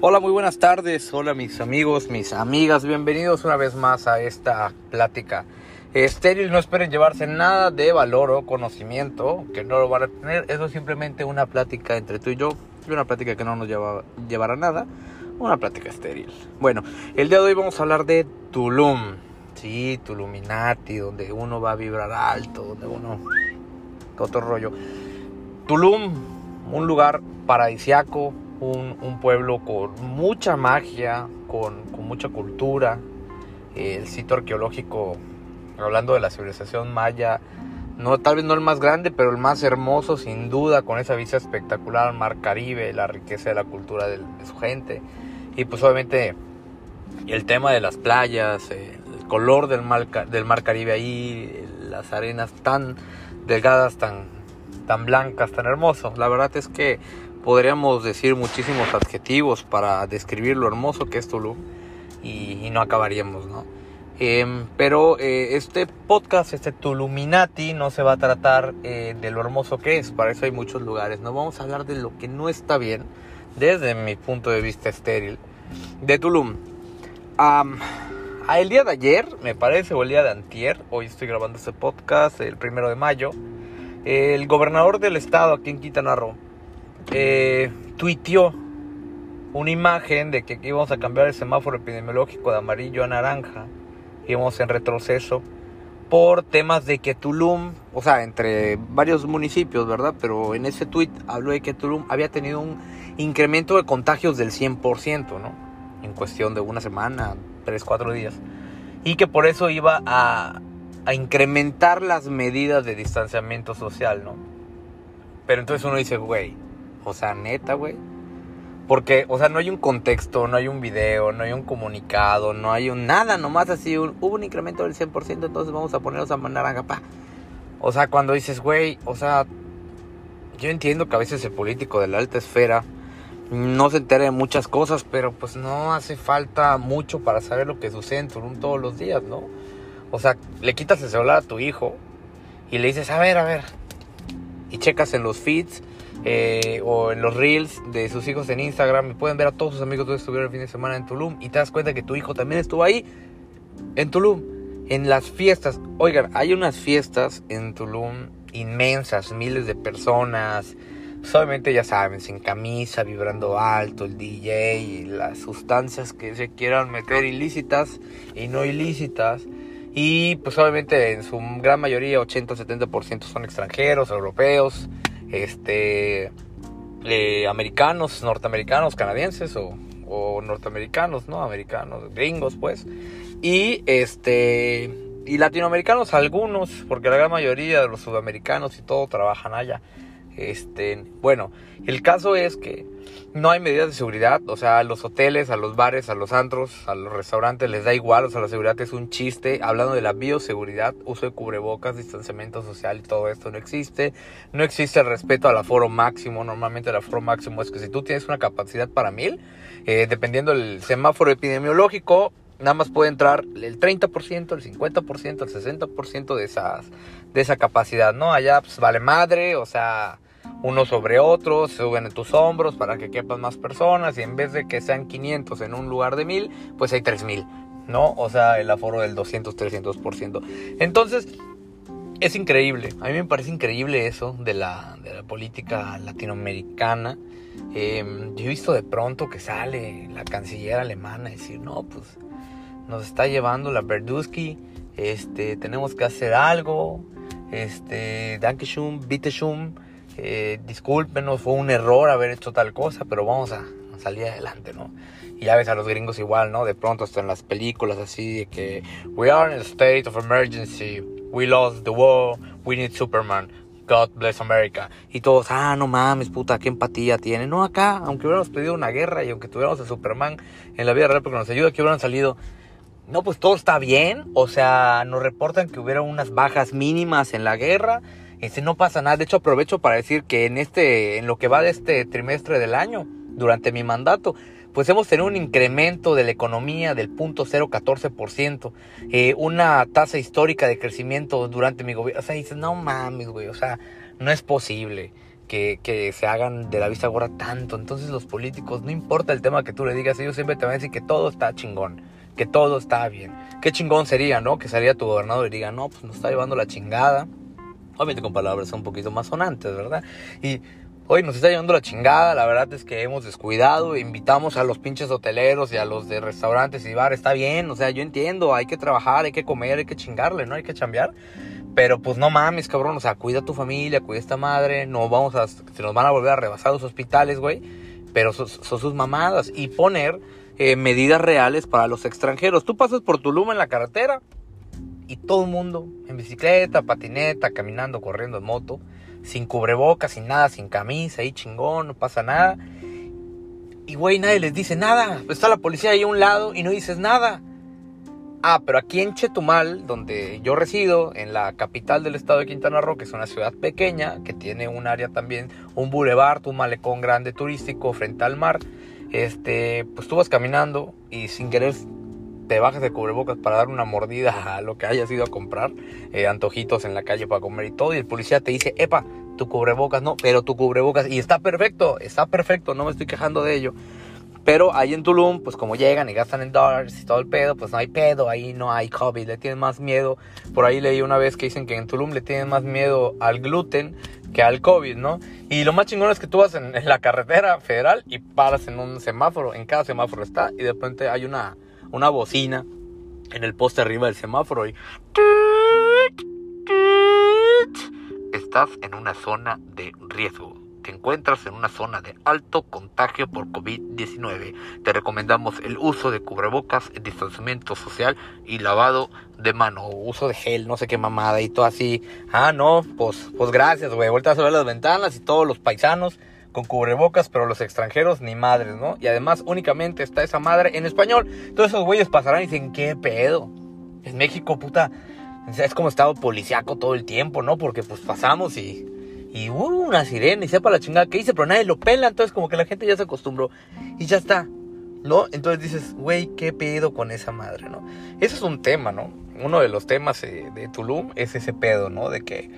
Hola, muy buenas tardes. Hola mis amigos, mis amigas. Bienvenidos una vez más a esta plática estéril. No esperen llevarse nada de valor o conocimiento, que no lo van a tener. Eso es simplemente una plática entre tú y yo. Una plática que no nos lleva, llevará nada. Una plática estéril. Bueno, el día de hoy vamos a hablar de Tulum. Sí, Tuluminati, donde uno va a vibrar alto, donde uno... Otro rollo. Tulum, un lugar paradisiaco, un, pueblo con mucha magia, con, mucha cultura. El sitio arqueológico, hablando de la civilización maya, no, tal vez no el más grande, pero el más hermoso sin duda, con esa vista espectacular al mar Caribe, la riqueza de la cultura de, su gente. Y pues obviamente el tema de las playas, el color del mar, Caribe ahí, las arenas tan delgadas, tan, tan blancas, tan hermosos. La verdad es que podríamos decir muchísimos adjetivos para describir lo hermoso que es Tulum y, no acabaríamos, ¿no? Em, pero eh, este podcast, este Tuluminati, no se va a tratar eh, de lo hermoso que es, para eso hay muchos lugares, no vamos a hablar de lo que no está bien, desde mi punto de vista estéril, de Tulum. el día de ayer, me parece, o el día de antier, hoy estoy grabando este podcast, el primero de mayo, el gobernador del estado aquí en Quintana Roo, eh, tuiteó una imagen de que íbamos a cambiar el semáforo epidemiológico de amarillo a naranja, íbamos en retroceso por temas de que Tulum, o sea, entre varios municipios, ¿verdad? Pero en ese tuit habló de que Tulum había tenido un incremento de contagios del 100%, ¿no? En cuestión de una semana, tres, cuatro días. Y que por eso iba a, a incrementar las medidas de distanciamiento social, ¿no? Pero entonces uno dice, güey, o sea, neta, güey. Porque, o sea, no hay un contexto, no hay un video, no hay un comunicado, no hay un nada, nomás así, hubo un incremento del 100%, entonces vamos a ponernos a naranja, pa. O sea, cuando dices, güey, o sea, yo entiendo que a veces el político de la alta esfera no se entera de muchas cosas, pero pues no hace falta mucho para saber lo que sucede en Tulum todos los días, ¿no? O sea, le quitas el celular a tu hijo y le dices, a ver, a ver, y checas en los feeds eh, o en los reels de sus hijos en Instagram y pueden ver a todos sus amigos que estuvieron el fin de semana en Tulum y te das cuenta que tu hijo también estuvo ahí en Tulum en las fiestas. Oigan hay unas fiestas en Tulum inmensas miles de personas solamente ya saben sin camisa vibrando alto el DJ y las sustancias que se quieran meter ilícitas y no ilícitas y pues obviamente en su gran mayoría 80-70% son extranjeros europeos este, eh, americanos, norteamericanos, canadienses o, o, norteamericanos, ¿no? Americanos, gringos, pues. Y este, y latinoamericanos algunos, porque la gran mayoría de los sudamericanos y todo trabajan allá. Este, bueno, el caso es que no hay medidas de seguridad, o sea, a los hoteles, a los bares, a los antros, a los restaurantes les da igual, o sea, la seguridad es un chiste. Hablando de la bioseguridad, uso de cubrebocas, distanciamiento social todo esto no existe. No existe el respeto al aforo máximo. Normalmente el aforo máximo es que si tú tienes una capacidad para mil, eh, dependiendo del semáforo epidemiológico, nada más puede entrar el 30%, el 50%, el 60% de, de esa capacidad, ¿no? Allá pues vale madre, o sea uno sobre otro, se suben en tus hombros para que quepan más personas y en vez de que sean 500 en un lugar de 1000, pues hay 3000, ¿no? O sea, el aforo del 200, 300%. Entonces, es increíble, a mí me parece increíble eso de la, de la política latinoamericana. Em, yo he visto de pronto que sale la canciller alemana y decir, no, pues nos está llevando la Berdusky, este, tenemos que hacer algo, este, Dankeschön, Bitteschön, eh, discúlpenos, fue un error haber hecho tal cosa, pero vamos a, salir adelante, ¿no? Y ya ves a los gringos igual, ¿no? De pronto hasta en las películas así de que we are in a state of emergency, we lost the war, we need Superman. God bless America. Y todos, ah, no mames, puta, qué empatía tiene. No, acá, aunque hubiéramos pedido una guerra y aunque tuviéramos a Superman en la vida real porque nos ayuda, que hubieran salido. No, pues todo está bien. O sea, nos reportan que hubieron unas bajas mínimas en la guerra este, no pasa nada. De hecho, aprovecho para decir que en este, en lo que va de este trimestre del año, durante mi mandato, pues hemos tenido un incremento de la economía del 0.014%, eh, una tasa histórica de crecimiento durante mi gobierno. O sea, dices, no mames, güey, o sea, no es posible. que, que, se hagan de la vista gorda tanto. Entonces los políticos, no importa el tema que tú le digas, ellos siempre te van a decir que todo está chingón, que todo está bien. Qué chingón sería, ¿no? Que salía tu gobernador y diga, no, pues nos está llevando la chingada. Obviamente con palabras un poquito más sonantes, ¿verdad? Y hoy nos está llevando la chingada, la verdad es que hemos descuidado, invitamos a los pinches hoteleros y a los de restaurantes y bar, está bien, o sea, yo entiendo, hay que trabajar, hay que comer, hay que chingarle, ¿no? Hay que chambear. Pero pues no mames, cabrón, o sea, cuida a tu familia, cuida a esta madre, no vamos a, se nos van a volver a rebasar los hospitales, güey. Pero son, sus mamadas. Y poner eh, medidas reales para los extranjeros. Tú pasas por Tulum en la carretera y todo el mundo en bicicleta, patineta, caminando, corriendo en moto, sin cubrebocas, sin nada, sin camisa, ahí chingón, no pasa nada. Y güey, nadie les dice nada. Está la policía ahí a un lado y no dices nada. Ah, pero aquí en Chetumal, donde yo resido, en la capital del estado de Quintana Roo, que es una ciudad pequeña, que tiene un área también, un boulevard, un malecón grande turístico frente al mar, este, pues tú vas caminando y sin querer te bajas de cubrebocas para dar una mordida a lo que hayas ido a comprar, eh, antojitos en la calle para comer y todo, y el policía te dice, epa, tu cubrebocas, no, pero tu cubrebocas, y está perfecto, está perfecto, no me estoy quejando de ello. Pero ahí en Tulum, pues como llegan y gastan en dólares y todo el pedo, pues no hay pedo, ahí no hay COVID, le tienen más miedo. Por ahí leí una vez que dicen que en Tulum le tienen más miedo al gluten que al COVID, ¿no? Y lo más chingón es que tú vas en, la carretera federal y paras en un semáforo, en cada semáforo está, y de repente hay una, una bocina en el poste arriba del semáforo y... Estás en una zona de riesgo te encuentras en una zona de alto contagio por COVID-19. Te recomendamos el uso de cubrebocas, distanciamiento social y lavado de mano, uso de gel, no sé qué mamada y todo así. Ah, no, pues, pues gracias, güey. Vuelta a ver las ventanas y todos los paisanos con cubrebocas, pero los extranjeros ni madres, ¿no? Y además únicamente está esa madre en español. Todos esos güeyes pasarán y dicen, ¿qué pedo? En México, puta, es como estado policiaco todo el tiempo, ¿no? Porque pues pasamos y y hubo una sirena y sepa la chingada que hice, pero nadie lo pela, entonces como que la gente ya se acostumbró y ya está, ¿no? Entonces dices, güey, ¿qué pedo con esa madre, no? Eso es un tema, ¿no? Uno de los temas eh, de Tulum es ese pedo, ¿no? De que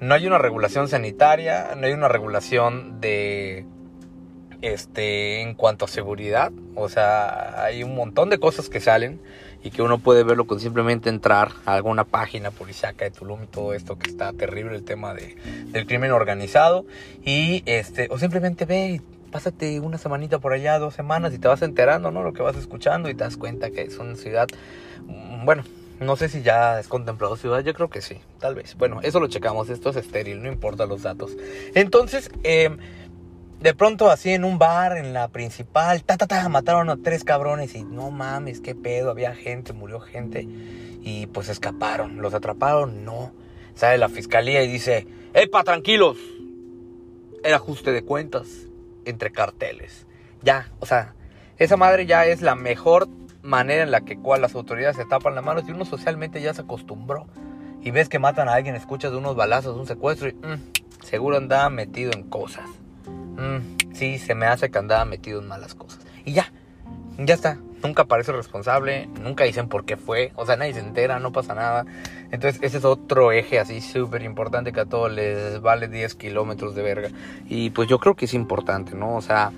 no hay una regulación sanitaria, no hay una regulación de este en cuanto a seguridad, o sea, hay un montón de cosas que salen y que uno puede verlo con simplemente entrar a alguna página policíaca de Tulum y todo esto que está terrible el tema de, del crimen organizado y este o simplemente ve y pásate una semanita por allá, dos semanas y te vas enterando, ¿no? Lo que vas escuchando y te das cuenta que es una ciudad, mm, bueno, no sé si ya es contemplado ciudad, yo creo que sí, tal vez. Bueno, eso lo checamos, esto es estéril, no importa los datos. Entonces, eh, de pronto así en un bar, en la principal, ta, ta, ta, mataron a tres cabrones y no mames, qué pedo, había gente, murió gente y pues escaparon, los atraparon, no. Sale la fiscalía y dice, ¡epa, tranquilos! Era ajuste de cuentas entre carteles. Ya, o sea, esa madre ya es la mejor manera en la que cual las autoridades se tapan las manos y uno socialmente ya se acostumbró. Y ves que matan a alguien, escuchas unos balazos, un secuestro y mm, seguro andaba metido en cosas. Mm, sí, se me hace que andaba metido en malas cosas. Y ya, ya está. Nunca parece responsable, nunca dicen por qué fue, o sea, nadie se entera, no pasa nada. Entonces, ese es otro eje así súper importante que a todos les vale 10 kilómetros de verga. Y pues yo creo que es importante, ¿no? O sea,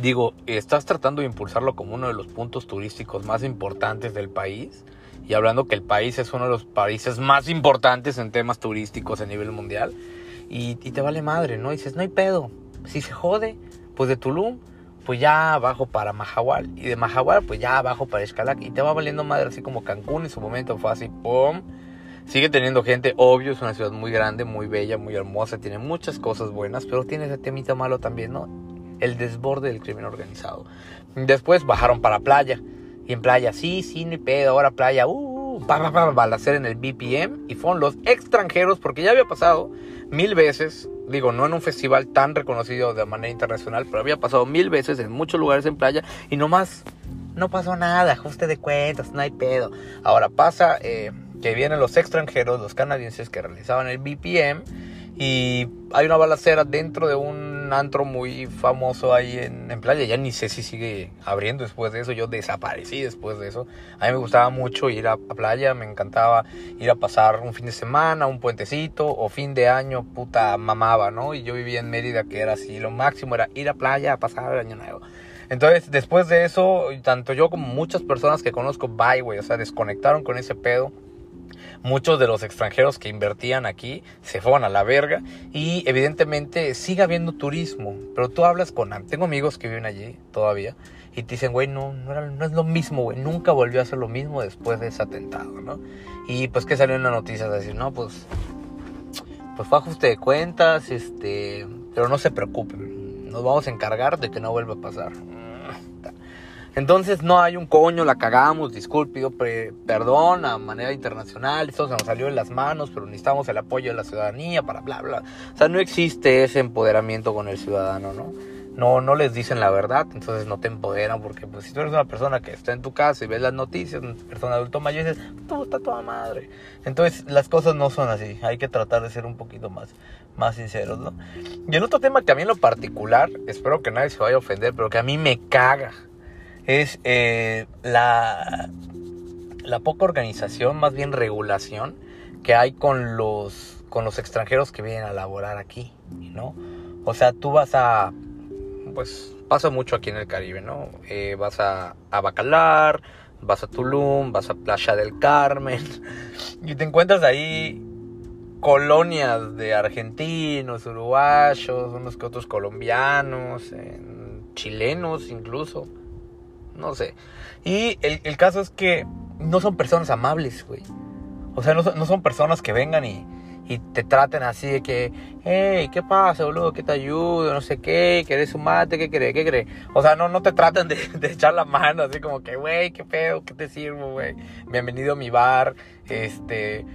digo, estás tratando de impulsarlo como uno de los puntos turísticos más importantes del país. Y hablando que el país es uno de los países más importantes en temas turísticos a nivel mundial y, te vale madre, ¿no? Y dices, no hay pedo. Si se jode, pues de Tulum, pues ya bajo para Mahahual. Y de Mahahual, pues ya bajo para Escalac. Y te va valiendo madre, así como Cancún en su momento fue así, ¡pum! Sigue teniendo gente, obvio, es una ciudad muy grande, muy bella, muy hermosa, tiene muchas cosas buenas, pero tiene ese temita malo también, ¿no? El desborde del crimen organizado. Después bajaron para playa. Y en playa, sí, sí, ni pedo, ahora playa, uh, va a hacer en el BPM. Y fueron los extranjeros, porque ya había pasado mil veces, digo, no en un festival tan reconocido de manera internacional, pero había pasado mil veces en muchos lugares en playa y nomás no pasó nada, ajuste de cuentas, no hay pedo. Ahora pasa eh, que vienen los extranjeros, los canadienses que realizaban el BPM y hay una balacera dentro de un un antro muy famoso ahí en, playa. Ya ni sé si sigue abriendo después de eso. Yo desaparecí después de eso. A mí me gustaba mucho ir a, a, playa. Me encantaba ir a pasar un fin de semana, un puentecito o fin de año. Puta, mamaba, ¿no? Y yo vivía en Mérida, que era así. Lo máximo era ir a playa a pasar el año nuevo. Entonces, después de eso, tanto yo como muchas personas que conozco, bye, güey. O sea, desconectaron con ese pedo muchos de los extranjeros que invertían aquí se fueron a la verga y evidentemente sigue habiendo turismo, pero tú hablas con, tengo amigos que viven allí todavía y te dicen, güey, no, no, es lo mismo, güey, nunca volvió a ser lo mismo después de ese atentado, ¿no? Y pues que salió en la noticia de decir, no, pues, pues fue ajuste de cuentas, este, pero no se preocupen, nos vamos a encargar de que no vuelva a pasar. Entonces no hay un coño, la cagamos, disculpe, perdón a manera internacional, esto se nos salió de las manos, pero necesitamos el apoyo de la ciudadanía para bla, bla. O sea, no existe ese empoderamiento con el ciudadano, ¿no? No, no les dicen la verdad, entonces no te empoderan, porque pues, si tú eres una persona que está en tu casa y ves las noticias, una persona adulto mayor, dices, está toda madre. Entonces las cosas no son así, hay que tratar de ser un poquito más, más sinceros, ¿no? Y en otro tema que a mí en lo particular, espero que nadie se vaya a ofender, pero que a mí me caga, es eh, la, la poca organización, más bien regulación que hay con los, con los extranjeros que vienen a laborar aquí, ¿no? O sea, tú vas a, pues pasa mucho aquí en el Caribe, ¿no? Eh, vas a, a Bacalar, vas a Tulum, vas a Playa del Carmen y te encuentras ahí colonias de argentinos, uruguayos, unos que otros colombianos, chilenos incluso no sé. Y el, el caso es que no son personas amables, güey. O sea, no no son personas que vengan y, y, te traten así de que, hey, ¿qué pasa, boludo? ¿Qué te ayudo? No sé qué, ¿querés un mate? ¿Qué crees? ¿Qué crees? O sea, no, no te traten de, de echar la mano, así como que, güey, ¿qué pedo? ¿Qué te sirvo, güey? Bienvenido a mi bar, este,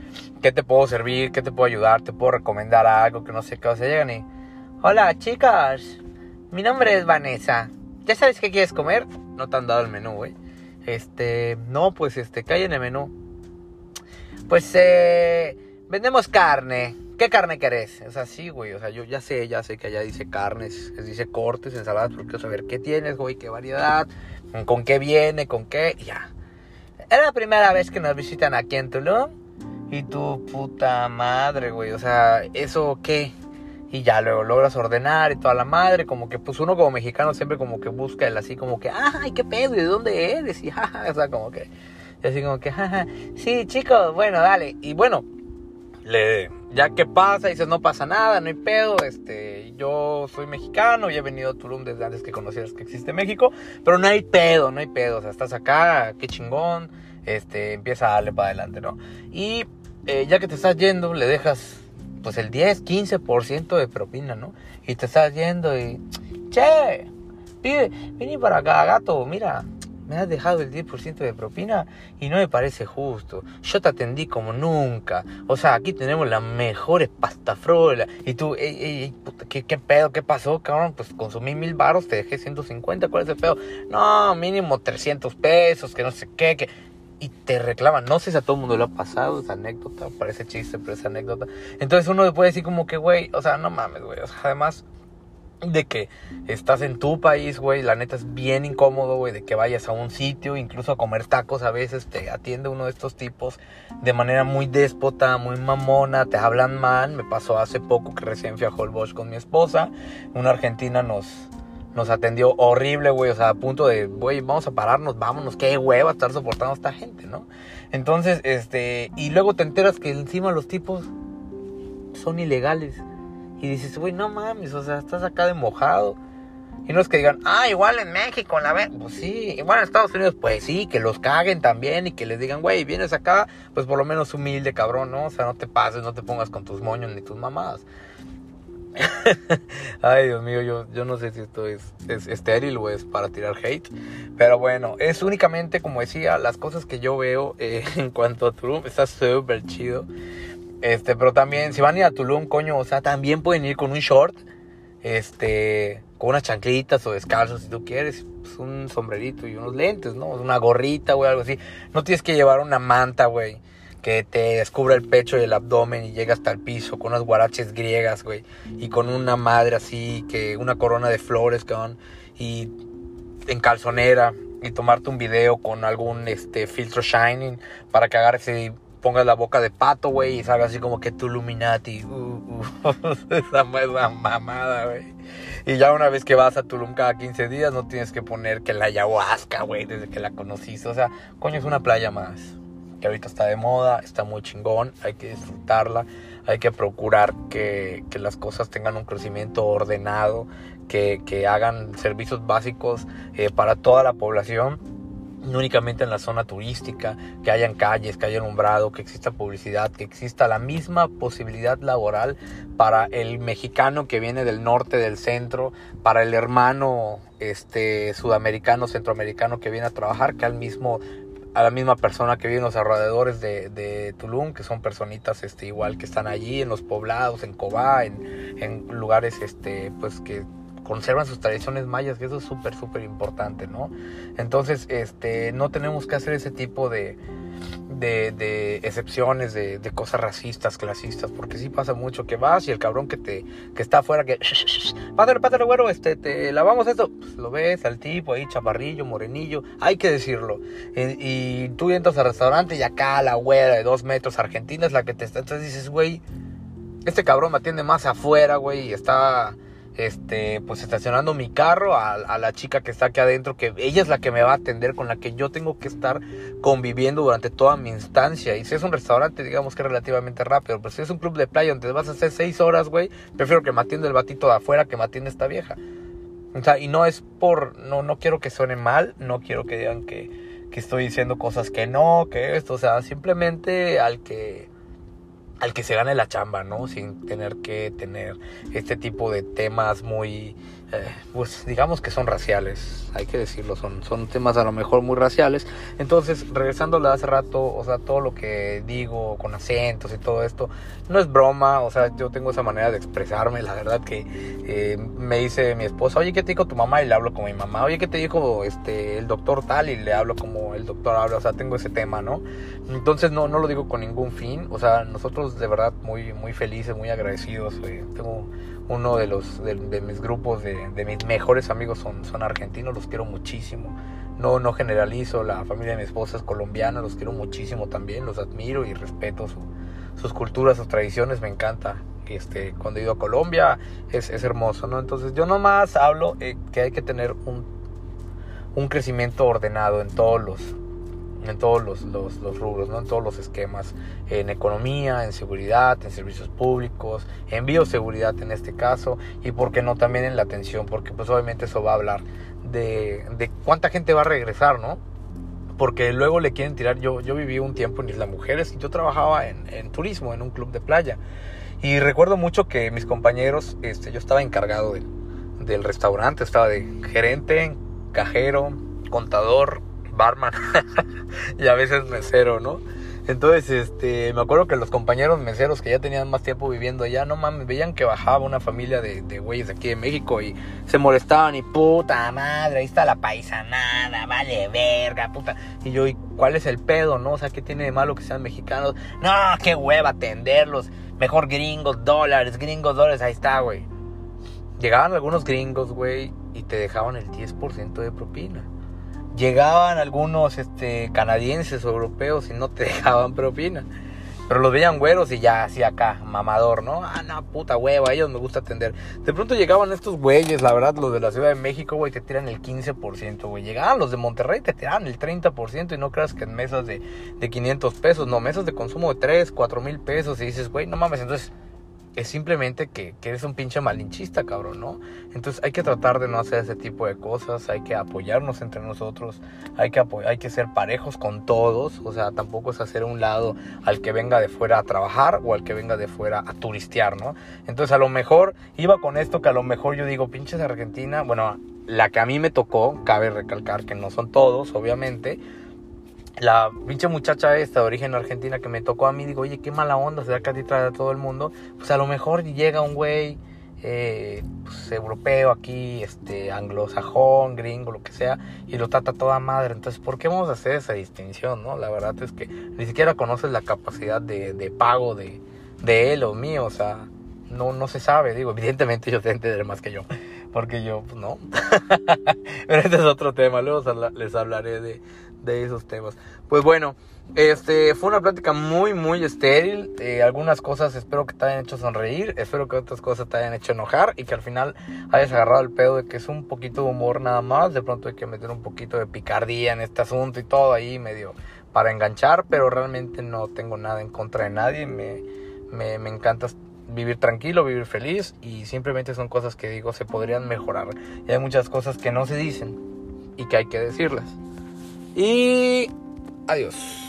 ¿qué te puedo servir? ¿Qué te puedo ayudar? ¿Te puedo recomendar algo? Que no sé qué. O sea, llegan y, hola, chicas, mi nombre es Vanessa. ¿Ya sabes qué quieres comer? No te han dado el menú, güey. Este, no, pues este, cae en el menú. Pues eh, vendemos carne. ¿Qué carne querés? O sea, sí, güey. O sea, yo ya sé, ya sé que allá dice carnes, dice cortes, ensaladas, pero quiero saber qué tienes, güey, qué variedad, con qué viene, con qué, ya. Es la primera vez que nos visitan aquí en Tulum. Y tu puta madre, güey. O sea, ¿eso qué? Y ya luego logras ordenar y toda la madre, como que pues uno como mexicano siempre como que busca el así como que, ay, qué pedo, ¿y de dónde eres? Y jaja, o sea, como que, así como que, jaja, sí, chicos, bueno, dale, y bueno, le, ya que pasa, dices, no pasa nada, no hay pedo, este, yo soy mexicano y he venido a Tulum desde antes que conocieras que existe México, pero no hay pedo, no hay pedo, o sea, estás acá, qué chingón, este, empieza a darle para adelante, ¿no? Y eh, ya que te estás yendo, le dejas pues el 10, 15% de propina, ¿no? Y te estás yendo y, che, pide, vení para acá, gato, mira, me has dejado el 10% de propina y no me parece justo. Yo te atendí como nunca. O sea, aquí tenemos las mejores pastafrolas. Y tú, ey, ey, ¿qué, ¿qué, pedo? ¿Qué pasó, cabrón? Pues consumí mil baros, te dejé 150. ¿Cuál es el pedo? No, mínimo 300 pesos, que no sé qué, que y te reclaman. No sé si a todo el mundo lo ha pasado, esa anécdota, parece chiste, pero es anécdota. Entonces uno puede decir como que, güey, o sea, no mames, güey. O sea, además de que estás en tu país, güey, la neta es bien incómodo, güey, de que vayas a un sitio, incluso a comer tacos a veces, te atiende uno de estos tipos de manera muy déspota, muy mamona, te hablan mal. Me pasó hace poco que recién fui a Holbox con mi esposa, una argentina nos nos atendió horrible, güey, o sea, a punto de, güey, vamos a pararnos, vámonos, qué hueva estar soportando a esta gente, ¿no? Entonces, este, y luego te enteras que encima los tipos son ilegales. Y dices, güey, no mames, o sea, estás acá de mojado. Y no es que digan, ah, igual en México, la ver, pues sí, igual en Estados Unidos, pues sí, que los caguen también y que les digan, güey, vienes acá, pues por lo menos humilde, cabrón, ¿no? O sea, no te pases, no te pongas con tus moños ni tus mamadas. Ay, Dios mío, yo, yo no sé si esto es, estéril o es para tirar hate. Pero bueno, es únicamente, como decía, las cosas que yo veo eh, en cuanto a Tulum. Está súper chido. Este, pero también, si van a ir a Tulum, coño, o sea, también pueden ir con un short. Este, con unas chanclitas o descalzos si tú quieres. Pues un sombrerito y unos lentes, ¿no? Una gorrita, güey, algo así. No tienes que llevar una manta, güey que te descubre el pecho y el abdomen y llega hasta el piso con unas guaraches griegas, güey, y con una madre así, que una corona de flores, cabrón, y en calzonera, y tomarte un video con algún este filtro shining para que agarres y pongas la boca de pato, güey, y salga así como que tu Illuminati. Uh, uh. esa mamada, güey. Y ya una vez que vas a Tulum cada 15 días, no tienes que poner que la ayahuasca, güey, desde que la conociste. O sea, coño, es una playa más. Ahorita está de moda, está muy chingón, hay que disfrutarla, hay que procurar que, que las cosas tengan un crecimiento ordenado, que, que hagan servicios básicos eh, para toda la población no únicamente en la zona turística, que hayan calles, que haya alumbrado, que exista publicidad, que exista la misma posibilidad laboral para el mexicano que viene del norte, del centro, para el hermano este, sudamericano, centroamericano que viene a trabajar, que al mismo a la misma persona que vive en los alrededores de, de, Tulum, que son personitas este, igual que están allí en los poblados, en Cobá, en, en lugares este, pues que conservan sus tradiciones mayas, que eso es súper, súper importante, ¿no? Entonces, este, no tenemos que hacer ese tipo de, de, excepciones, de, cosas racistas, clasistas, porque sí pasa mucho que vas y el cabrón que te que está afuera, que, padre, padre, güero, este, te lavamos esto, pues, lo ves al tipo ahí, chaparrillo, morenillo, hay que decirlo. Y, tú entras al restaurante y acá la güera de dos metros argentina es la que te está, entonces dices, güey, este cabrón me atiende más afuera, güey, y está este, pues estacionando mi carro a, la chica que está aquí adentro, que ella es la que me va a atender, con la que yo tengo que estar conviviendo durante toda mi instancia. Y si es un restaurante, digamos que relativamente rápido, pero si es un club de playa donde vas a hacer seis horas, güey, prefiero que me atienda el batito de afuera que me atienda esta vieja. O sea, y no es por, no, no quiero que suene mal, no quiero que digan que, que estoy diciendo cosas que no, que esto, o sea, simplemente al que al que se gane la chamba, ¿no? Sin tener que tener este tipo de temas muy, eh, pues digamos que son raciales, hay que decirlo, son, son temas a lo mejor muy raciales. Entonces, regresando a hace rato, o sea, todo lo que digo con acentos y todo esto, no es broma, o sea, yo tengo esa manera de expresarme, la verdad que eh, me dice mi esposa, oye, ¿qué te dijo tu mamá? Y le hablo como mi mamá, oye, ¿qué te dijo este, el doctor tal? Y le hablo como el doctor habla, o sea, tengo ese tema, ¿no? Entonces, no, no lo digo con ningún fin, o sea, nosotros de verdad muy, muy felices, muy agradecidos, eh, tengo uno de los de, mis grupos de, mis mejores amigos son, son argentinos los quiero muchísimo. No no generalizo la familia de mi esposa es colombiana los quiero muchísimo también los admiro y respeto sus culturas sus tradiciones me encanta. Este cuando he ido a Colombia es, es hermoso no entonces yo nomás hablo eh, que hay que tener un un crecimiento ordenado en todos los en todos los, los, los, rubros, ¿no? en todos los esquemas, en economía, en seguridad, en servicios públicos, en bioseguridad en este caso, y por qué no también en la atención, porque pues obviamente eso va a hablar de, de cuánta gente va a regresar, ¿no? Porque luego le quieren tirar, yo, yo viví un tiempo en Isla Mujeres y yo trabajaba en, en turismo, en un club de playa, y recuerdo mucho que mis compañeros, este, yo estaba encargado del, del restaurante, estaba de gerente, cajero, contador, barman y a veces mesero, ¿no? Entonces, este, me acuerdo que los compañeros meseros que ya tenían más tiempo viviendo allá, no mames, veían que bajaba una familia de, de güeyes aquí de México y se molestaban y puta madre, ahí está la paisanada, vale verga, puta. Y yo, ¿y cuál es el pedo, no? O sea, ¿qué tiene de malo que sean mexicanos? No, qué hueva atenderlos. Mejor gringos, dólares, gringos, dólares, ahí está, güey. Llegaban algunos gringos, güey, y te dejaban el 10% de propina llegaban algunos este, canadienses o europeos y no te dejaban propina. Pero los veían güeros y ya así acá, mamador, ¿no? Ah, no, puta hueva, a ellos me gusta atender. De pronto llegaban estos güeyes, la verdad, los de la Ciudad de México, güey, te tiran el 15%, güey. Llegaban los de Monterrey, te tiran el 30% y no creas que en mesas de, de 500 pesos, no, mesas de consumo de 3, 4 mil pesos y dices, güey, no mames, entonces es simplemente que, eres un pinche malinchista, cabrón, ¿no? Entonces hay que tratar de no hacer ese tipo de cosas, hay que apoyarnos entre nosotros, hay que, hay que ser parejos con todos, o sea, tampoco es hacer un lado al que venga de fuera a trabajar o al que venga de fuera a turistear, ¿no? Entonces a lo mejor iba con esto que a lo mejor yo digo, pinches Argentina, bueno, la que a mí me tocó, cabe recalcar que no son todos, obviamente, la pinche muchacha esta de origen argentina que me tocó a mí, digo, oye, qué mala onda, se da que a ti trae a todo el mundo. Pues a lo mejor llega un güey eh, pues, europeo aquí, este, anglosajón, gringo, lo que sea, y lo trata toda madre. Entonces, ¿por qué vamos a hacer esa distinción, no? La verdad es que ni siquiera conoces la capacidad de, de pago de, de él o mío, o sea, no, no se sabe, digo, evidentemente yo te entenderé más que yo, porque yo, pues no. Pero este es otro tema, luego les hablaré de, de esos temas. Pues bueno, este fue una plática muy, muy estéril. Eh, algunas cosas espero que te hayan hecho sonreír, espero que otras cosas te hayan hecho enojar y que al final hayas agarrado el pedo de que es un poquito de humor nada más. De pronto hay que meter un poquito de picardía en este asunto y todo ahí medio para enganchar, pero realmente no tengo nada en contra de nadie. Me, me, me encanta vivir tranquilo, vivir feliz y simplemente son cosas que digo se podrían mejorar. Y hay muchas cosas que no se dicen y que hay que decirlas. Y adiós.